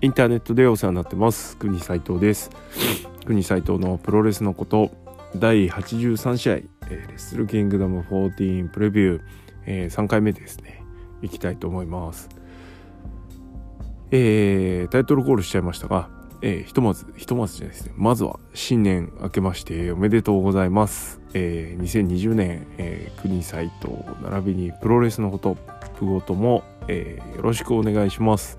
インターネットでお世話になってます。国斉藤です。国斉藤のプロレスのこと。第83試合、えー、レッスルキングダム14プレビュー、えー、3回目ですね。いきたいと思います。えー、タイトルコールしちゃいましたが、えー、ひとまずひとまずじゃないですね。まずは新年明けましておめでとうございます、えー、2020年、えー、国斉藤並びにプロレスのことプゴとも、えー、よろしくお願いします。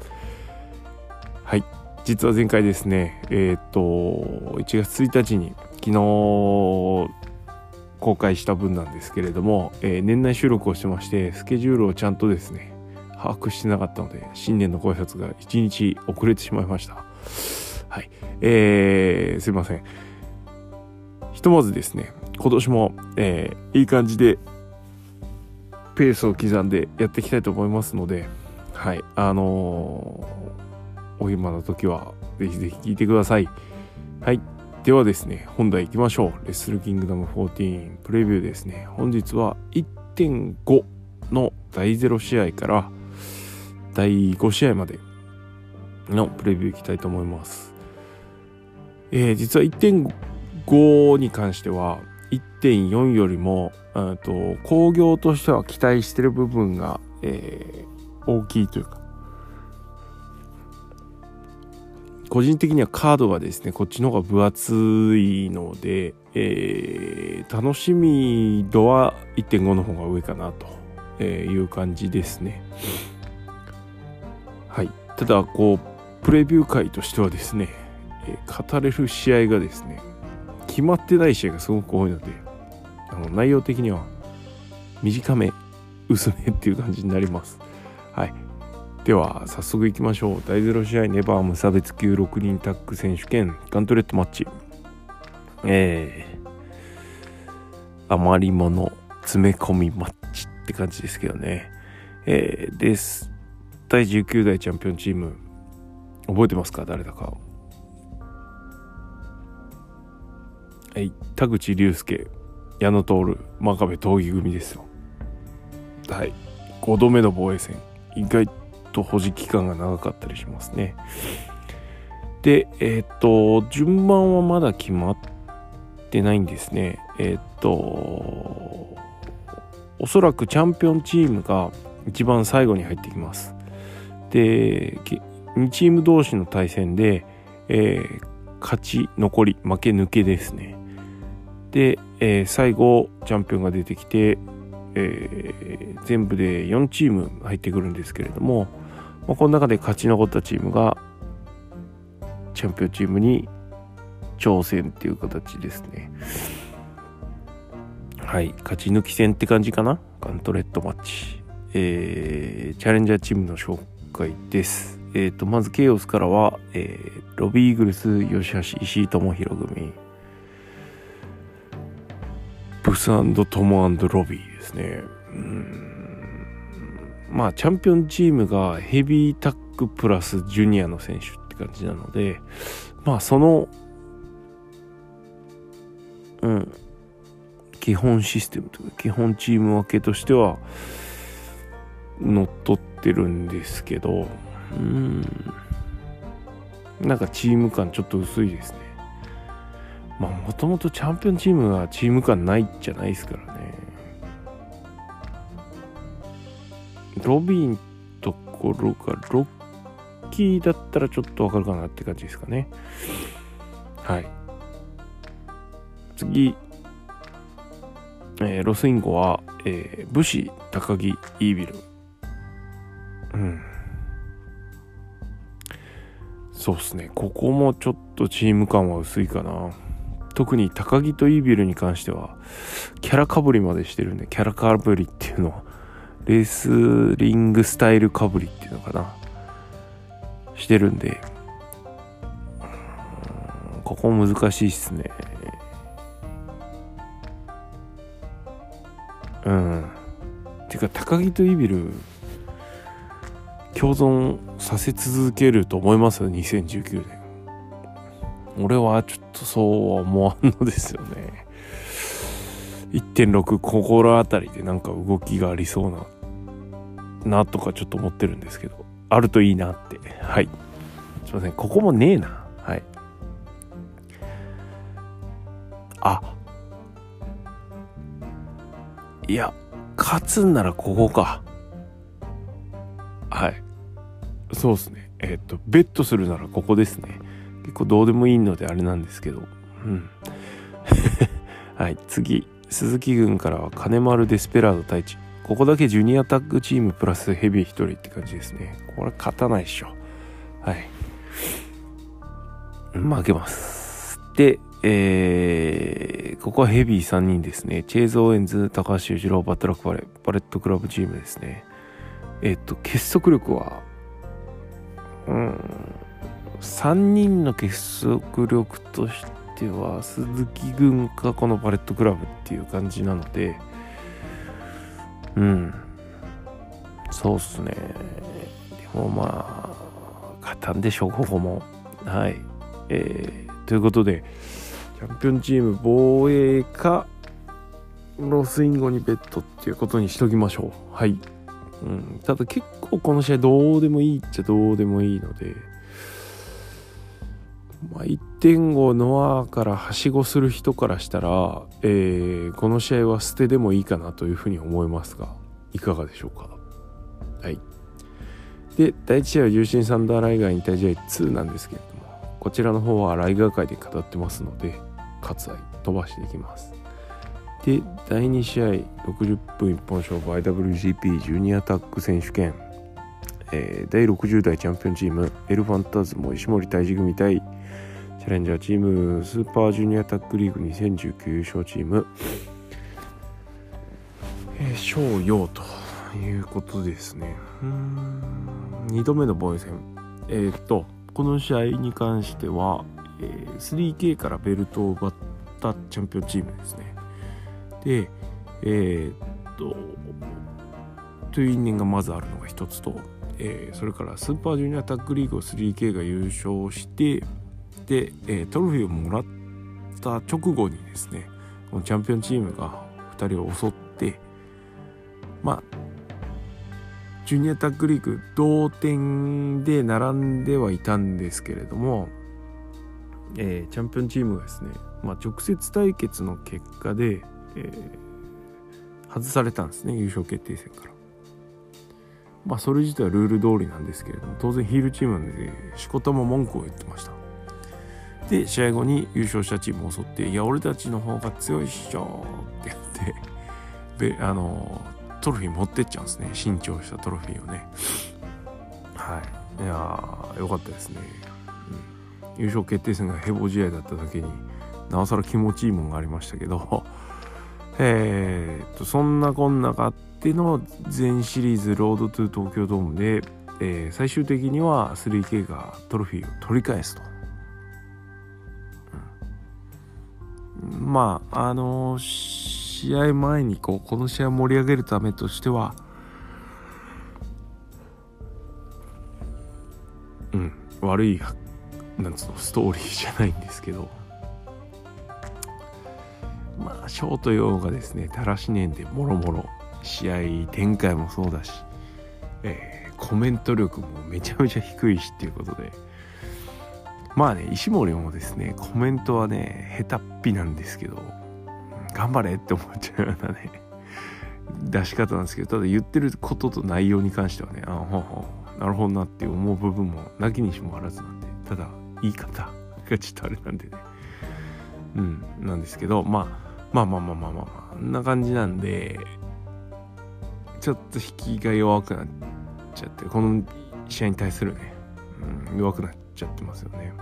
はい。実は前回ですねえっ、と1月1日に昨日公開した分なんですけれども、えー、年内収録をしてましてスケジュールをちゃんとですね把握してなかったので新年のご挨拶が1日遅れてしまいました。はい。えー、すいません。ひとまずですね今年も、えー、いい感じでペースを刻んでやっていきたいと思いますのではい。あのお暇な時はぜひぜひ聞いてください。はい。ではですね、本題行きましょう。レッスルキングダム14プレビューですね。本日は1.5の第0試合から第5試合までのプレビューいきたいと思います。えー、実は1.5に関しては1.4よりもと工業としては期待してる部分が、えー、大きいというか個人的にはカードがですねこっちの方が分厚いので、えー、楽しみ度は1.5の方が上かなという感じですね。はい。ただこうプレビュー会としてはですね、えー、語れる試合がですね決まってない試合がすごく多いのであの内容的には短め薄めっていう感じになります。はい。では早速いきましょう。第0試合ネバー無差別級6人タッグ選手権ガントレットマッチ。えー、余り物詰め込みマッチって感じですけどね。えー、です。第19代チャンピオンチーム。覚えてますか？誰だかはい。田口竜介。矢野徹。真壁闘技組ですよ。はい。5度目の防衛戦。意外と保持期間が長かったりしますね。で、えっ、と、順番はまだ決まってないんですね。えっ、と、おそらくチャンピオンチームが一番最後に入ってきます。で、2チーム同士の対戦で、えー、勝ち、残り、負け、抜けですね。で、えー、最後、チャンピオンが出てきて、えー、全部で4チーム入ってくるんですけれども、まあ、この中で勝ち残ったチームがチャンピオンチームに挑戦っていう形ですね。はい勝ち抜き戦って感じかな？ガントレットマッチ。えー、チャレンジャーチームの紹介です。えっ、ー、とまずケイオスからは、えー、ロビーイーグルス吉橋石井智弘組。ストモロビーですね。うんまあ、チャンピオンチームがヘビータックプラスジュニアの選手って感じなので、まあ、その、うん、基本システムというか、基本チーム分けとしては、乗っ取ってるんですけど、うん、なんかチーム感ちょっと薄いですね。まあもともとチャンピオンチームはチーム感ないじゃないですからね。ロビンところがロッキーだったらちょっとわかるかなって感じですかね。はい。次、えー、ロスインゴは、えー、武士高木イービル。うん。そうっすね。ここもちょっとチーム感は薄いかな。特に高木とイービルに関してはキャラかぶりまでしてるんでキャラかぶりっていうのはレスリングスタイルかぶりっていうのかな。してるんでここ難しいっすね。うん。ていうか高木とイービル共存させ続けると思います？よ2019年俺はちょっとそうは思わんのですよね。1.6心当たりでなんか動きがありそうな、なとかちょっと思ってるんですけど、あるといいなって。はい。すいません。ここもねえな。はい。あ。いや勝つんならここか。はい。そうですね。えっ、とベットするならここですね。結構どうでもいいのであれなんですけど。うん。はい。次。鈴木軍からは金丸デスペラード太一。ここだけジュニアタッグチームプラスヘビー1人って感じですね。これ勝たないっしょ。はい。負けます。でえー、ここはヘビー3人ですね。チェーズ・オーエンズ、高橋裕次郎、バッドラック・ファレ、バレットクラブチームですね。えっと、結束力は、うん、3人の結束力としては、鈴木軍かこのバレットクラブっていう感じなので、うん、そうっすね。でもまあ、勝たんでしょう、ここも。はい。えー、ということで、チャンピオンチーム防衛かロスインゴにベッドっていうことにしときましょうはい、うん、ただ結構この試合どうでもいいっちゃどうでもいいのでまあ、1.5ノアからはしごする人からしたら、えー、この試合は捨てでもいいかなというふうに思いますがいかがでしょうか？はい。で第1試合は重心サンダーライガー引退試合2なんですけれどもこちらの方はライガー界で語ってますので割愛飛ばしていきます。で第2試合60分一本勝負 IWGP ジュニアタック選手権、えー、第60代チャンピオンチームエルファンタズム石森大治組対チャレンジャーチームスーパージュニアタックリーグ2019優勝チーム翔陽、ということですねうん2度目の防衛戦えー、っとこの試合に関してはえー、3K からベルトを奪ったチャンピオンチームですね。で、えー、っと、という因縁がまずあるのが一つと、えー、それからスーパージュニアタッグリーグを 3K が優勝して、で、え、トロフィーをもらった直後にですね、このチャンピオンチームが2人を襲って、まあ、ジュニアタッグリーグ同点で並んではいたんですけれども、えー、チャンピオンチームがですね、まあ、直接対決の結果で、えー、外されたんですね優勝決定戦から。まあそれ自体はルール通りなんですけれども当然ヒールチームなんでしこたま文句を言ってました。で試合後に優勝したチームを襲って「いや俺たちの方が強いっしょ」って言ってであのトロフィー持ってっちゃうんですね。新調したトロフィーをね。はい。いやよかったですね。優勝決定戦がヘボ試合だっただけになおさら気持ちいいもんがありましたけど。え、っとそんなこんながあってての全シリーズロードトゥ東京ドームで、えー、最終的には 3K がトロフィーを取り返すと。うん、まああのー、試合前にこうこの試合を盛り上げるためとしてはうん悪いなんつうのストーリーじゃないんですけどまあショート用がですねだらしねんでもろもろ試合展開もそうだし、えー、コメント力もめちゃめちゃ低いしっていうことで。まあね石森もですねコメントはね下手っぴなんですけど頑張れって思っちゃうようなね出し方なんですけどただ言ってることと内容に関してはねあほうほうなるほどなって思う部分もなきにしもあらずなんでただ言い方がちょっとあれなんでね。うんなんですけど、まあ、まあまあまあまあまあまあんな感じなんでちょっと引きが弱くなっちゃってこの試合に対するね、うん、弱くなっちゃってますよね。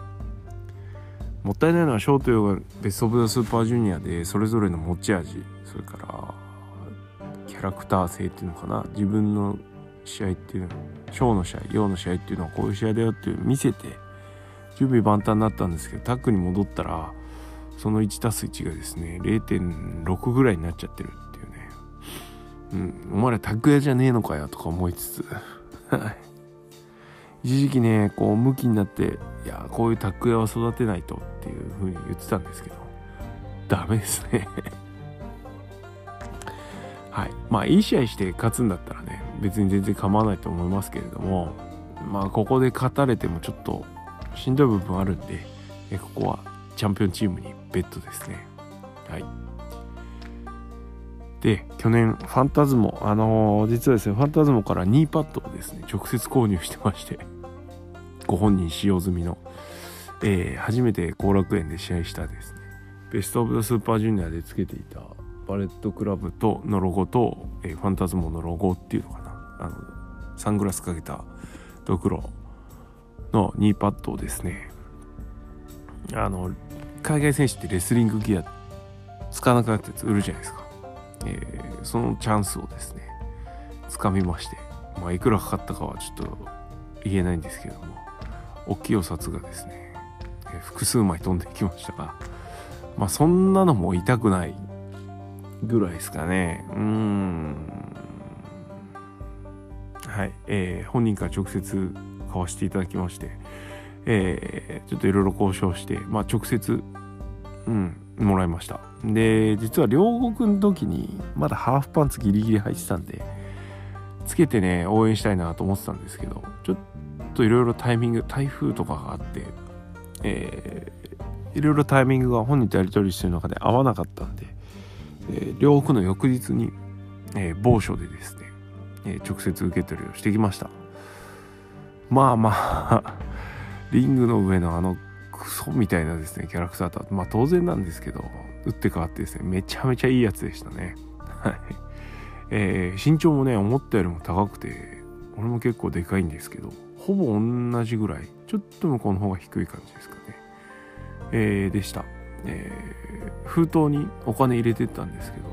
もったいないのはショートヨがベスト・オブ・ザ・スーパージュニアでそれぞれの持ち味それからキャラクター性っていうのかな。自分の試合っていうのショーの試合陽の試合っていうのはこういう試合だよっていう見せて準備万端になったんですけどタックに戻ったらその1 1がですね0.6ぐらいになっちゃってる。うん。お前らタッグ屋じゃねえのかよとか思いつつ。一時期ねこう向きになっていやこういうタッグ屋は育てないとっていう風に言ってたんですけど。ダメですね。はい。まあいい試合して勝つんだったらね別に全然構わないと思いますけれども。まあここで勝たれてもちょっとしんどい部分あるんで、ここはチャンピオンチームにベットですね。はい。で去年ファンタズモあのー、実はですねファンタズモからニーパッドをですね直接購入してましてご本人使用済みの、えー、初めて後楽園で試合したですねベスト・オブ・ザ・スーパージュニアでつけていたバレットクラブとのロゴと、えー、ファンタズモのロゴっていうのかなあのサングラスかけたドクロのニーパッドをですねあの海外選手ってレスリングギア使わなくなったやつ売るじゃないですか、えー、そのチャンスをですね掴みましてまあいくらかかったかはちょっと言えないんですけども大きいお札がですね、えー、複数枚飛んできましたがまあそんなのも痛くないぐらいですかね。うん。はい、えー、本人から直接買わせていただきましてえー、ちょっといろいろ交渉して、まあ、直接、うん、もらいました。で、実は両国の時に、まだハーフパンツギリギリ履いてたんで、つけてね、応援したいなと思ってたんですけど、ちょっといろいろタイミング、台風とかがあって、えー、いろいろタイミングが本人とやり取りしてる中で合わなかったんで、えー、両国の翌日に、えー、某所でですね、えー、直接受け取りをしてきました。まあまあリングの上のあのクソみたいなですね、キャラクターと、まあ当然なんですけど、打って変わってですね、めちゃめちゃいいやつでしたね。はい。えー、身長もね、思ったよりも高くて、俺も結構でかいんですけど、ほぼ同じぐらい、ちょっと向こうの方が低い感じですかね。えー、でした。えー、封筒にお金入れてったんですけど、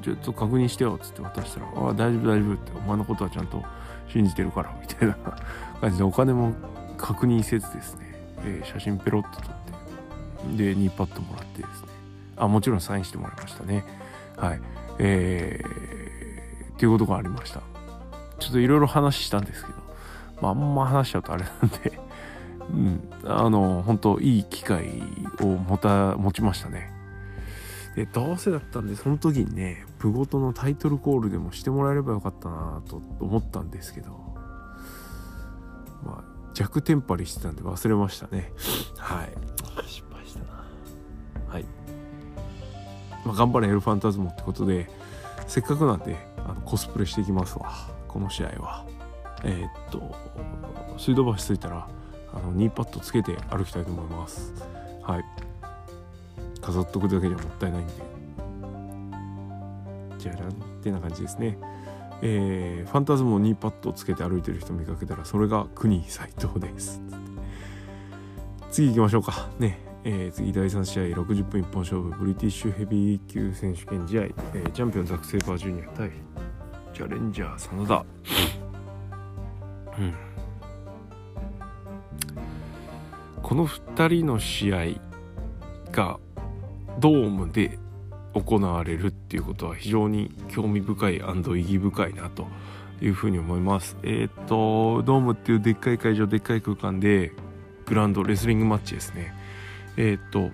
ちょっと確認してよっつって渡したら、ああ、大丈夫大丈夫って、お前のことはちゃんと信じてるから、みたいな感じでお金も確認せずですね、えー、写真ペロッと撮ってで2パッドもらってですね。あもちろんサインしてもらいましたね。はい。えー、っていうことがありました。ちょっといろいろ話したんですけど、まあ、あんま話しちゃうとあれなんで うん、あの本当いい機会を持た持ちましたね。でどうせだったんでその時にねプゴトのタイトルコールでもしてもらえればよかったなと思ったんですけど弱テンパりしてたんで忘れましたね。はい。失敗したな。はい。まあ頑張れエルファンタズモってことでせっかくなんであのコスプレしていきますわ。この試合は。えー、っと水道橋着いたらあのニーパッドつけて歩きたいと思います。はい。飾っとくだけじゃもったいないんで。じゃらんってな感じですねえー、ファンタズモニーパッドつけて歩いてる人見かけたらそれが国斎藤です。次行きましょうか。ね。えー、次第3試合60分一本勝負ブリティッシュヘビー級選手権試合、えー、チャンピオンザク・セーバージュニア対チャレンジャー真田。うん。この2人の試合がドームで行われるっていうことは非常に興味深い意義深いなというふうに思います。えっ、と、ドームっていうでっかい会場、でっかい空間でグランド、レスリングマッチですね。えっ、と、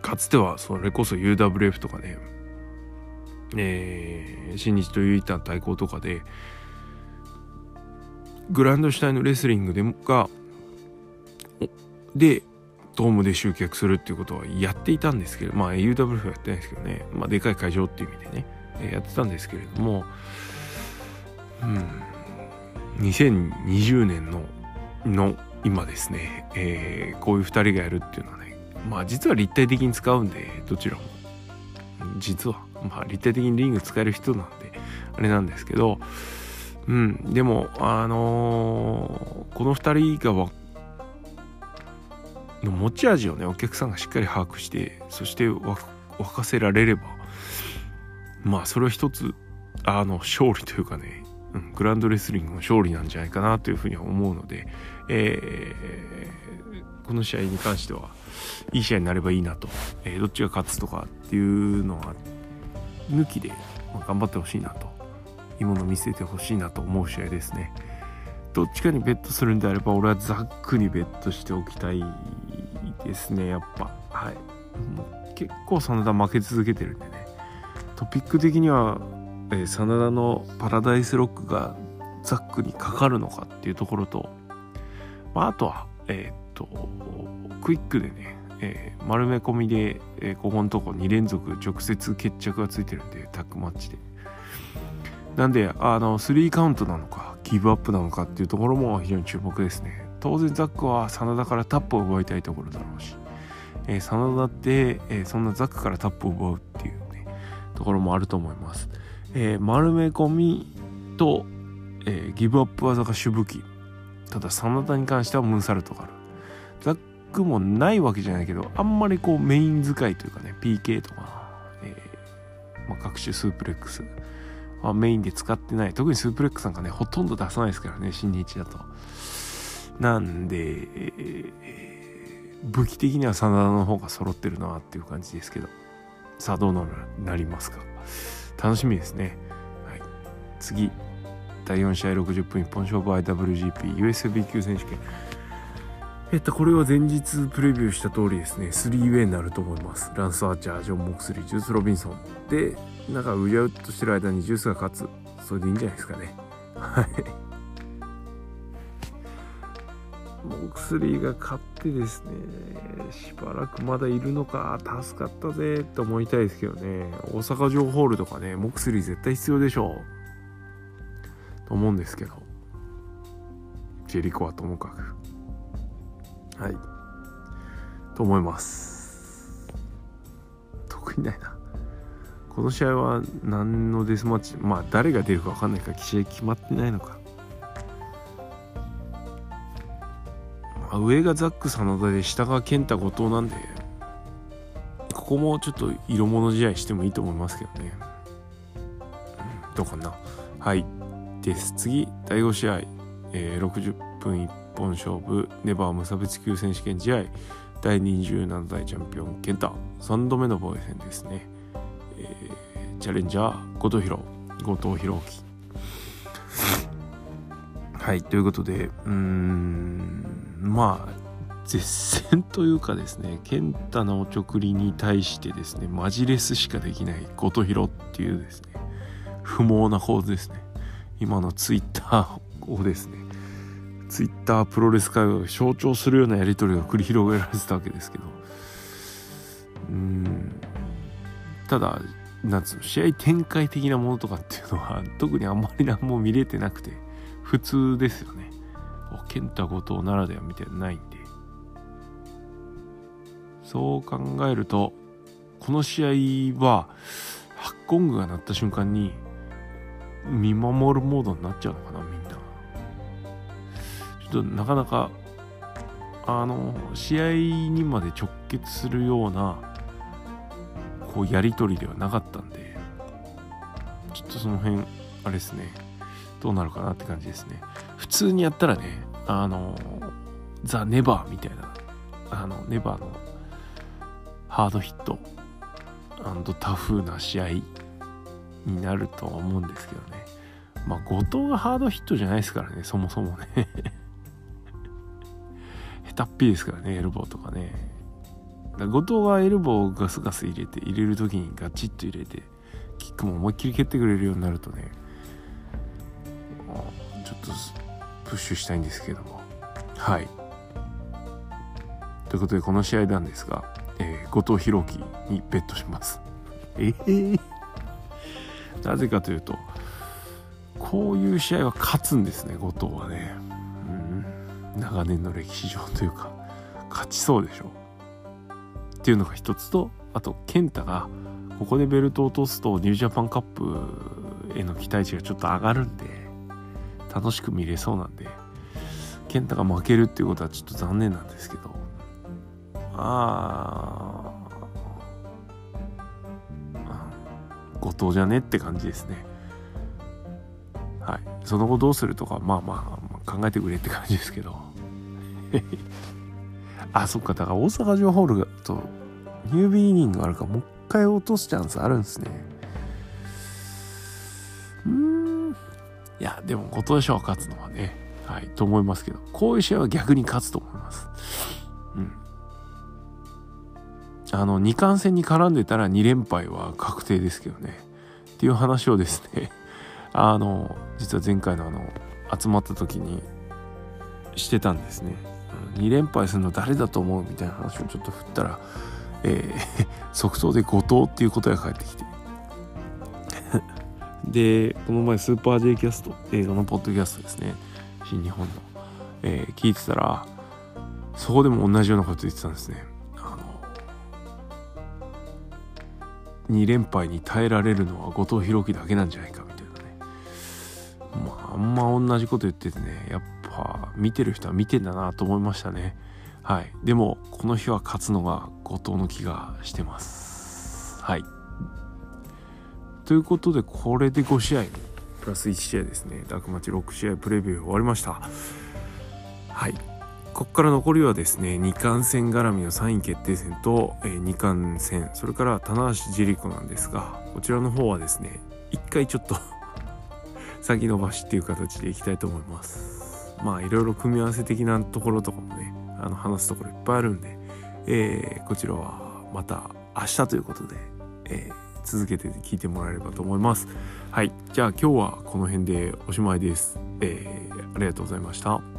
かつてはそれこそ UWF とかね、えー、新日という一旦対抗とかで、グランド主体のレスリングでもが、で、ドームで集客するっていうことはやっていたんですけど、まあ UWF やってないですけどね、まあでかい会場っていう意味でね、やってたんですけれども、うん、2020年の、の今ですね、えー、こういう2人がやるっていうのはね、まあ実は立体的に使うんで、どちらも。実は、まあ立体的にリング使える人なんで、あれなんですけど、うん、でも、あのー、この2人がの持ち味をねお客さんがしっかり把握してそして沸かせられればまあそれは一つあの勝利というかね、うん、グランドレスリングの勝利なんじゃないかなというふうには思うので、えー、この試合に関してはいい試合になればいいなと、えー、どっちが勝つとかっていうのは抜きで、まあ、頑張ってほしいなといいものを見せてほしいなと思う試合ですね。どっちかにベットするんであれば俺はザックにベットしておきたいですねやっぱ。はい。もう結構真田負け続けてるんでね。トピック的には、えー、真田のパラダイスロックがザックにかかるのかっていうところとまあ、あとはえー、っとクイックでね、えー、丸め込みで、え、ここのとこ2連続直接決着がついてるんでタッグマッチで。なんであの3カウントなのかギブアップなのかっていうところも非常に注目ですね。当然ザックは真田からタップを奪いたいところだろうし、えー、真田って、えー、そんなザックからタップを奪うっていうねところもあると思います、えー、丸め込みと、え、ギブアップ技が主武器。ただ真田に関してはムンサルトがある。ザックもないわけじゃないけどあんまりこうメイン使いというかね PK とか、えまあ、各種スープレックス。はメインで使ってない。特にスープレックスなんかねほとんど出さないですからね新日だと。なんで、武器的には真田の方が揃ってるなっていう感じですけどさあどうななりますか？楽しみですね、はい、次第4試合60分一本勝負 IWGP USB 級選手権えっと、これは前日プレビューした通りですね、3ウェイになると思います。ランス・アーチャー、ジョン・モクスリー、ジュース・ロビンソン。で、なんか、うじゃうとしてる間にジュースが勝つ。それでいいんじゃないですかね。はい。モクスリーが勝ってですね、しばらくまだいるのか、助かったぜって思いたいですけどね、大阪城ホールとかね、モクスリー絶対必要でしょう。と思うんですけど、ジェリコはともかく。はい。と思います。特にないな。この試合は何のデスマッチまあ誰が出るか分かんないから試合決まってないのか、上がザック真田で下が健太後藤なんでここもちょっと色物試合してもいいと思いますけどね、どうかな。はい。です。次第5試合、えー、60分1本勝負ネバー無差別級選手権試合。第27代チャンピオン健太。3度目の防衛戦ですね、えー、チャレンジャー後藤弘。後藤弘樹。はいということでうーんまあ絶戦というかですね健太のおちょくりに対してですねマジレスしかできない後藤弘っていうですね不毛な構図ですね。今のツイッターをですねツイッタープロレス界を象徴するようなやり取りが繰り広げられてたわけですけどうんただなんつうの試合展開的なものとかっていうのは特にあんまり何も見れてなくて普通ですよね。健太後藤ならではみたいなないんで。そう考えるとこの試合はハッコングが鳴った瞬間に見守るモードになっちゃうのかなみんな。ちょっとなかなかあの試合にまで直結するようなこうやり取りではなかったんでちょっとその辺あれですね。どうなるかなって感じですね。普通にやったらねあのザ・ネバーみたいなあのネバーのハードヒットタフな試合になるとは思うんですけどね。まあ後藤がハードヒットじゃないですからねそもそもね。下手っぴですからねエルボーとかね。後藤がエルボーガスガス入れて入れる時にガチッと入れてキックも思いっきり蹴ってくれるようになるとねちょっとプッシュしたいんですけども。はい。ということでこの試合なんですが、えー、後藤弘樹にベットします。えー、なぜかというとこういう試合は勝つんですね後藤はね。うん。長年の歴史上というか勝ちそうでしょ。っていうのが一つとあと健太がここでベルトを落とすとニュージャパンカップへの期待値がちょっと上がるんで。楽しく見れそうなんで健太が負けるっていうことはちょっと残念なんですけど。ああ後藤じゃねって感じですね。はい。その後どうするとかまあまあ考えてくれって感じですけど。あそっか。だから大阪城ホールとニュービーニングあるからもう一回落とすチャンスあるんですね。やでも後藤賞は勝つのはねはいと思いますけどこういう試合は逆に勝つと思います。うん。あの2冠戦に絡んでたら2連敗は確定ですけどね。っていう話をですね あの実は前回のあの集まった時にしてたんですね。2連敗するの誰だと思うみたいな話をちょっと振ったら、えー、即答で後藤っていう答えが返ってきてでこの前スーパー J キャスト映画のポッドキャストですね。新日本の、えー、聞いてたらそこでも同じようなこと言ってたんですね。あの2連敗に耐えられるのは後藤弘樹だけなんじゃないかみたいなね。まああんま同じこと言っててねやっぱ見てる人は見てんだなと思いましたね。はい。でもこの日は勝つのが後藤の気がしてます。はい。ということでこれで5試合。プラス1試合ですね。ダークマッチ6試合プレビュー終わりました。はい。ここから残りはですね2冠戦絡みの3位決定戦と、えー、2冠戦それから棚橋ジェリコなんですがこちらの方はですね一回ちょっと 先延ばしっていう形でいきたいと思います。まあいろいろ組み合わせ的なところとかもねあの話すところいっぱいあるんで、えー、こちらはまた明日ということで、えー続けて聞いてもらえればと思います。はい。じゃあ今日はこの辺でおしまいです。えー、ありがとうございました。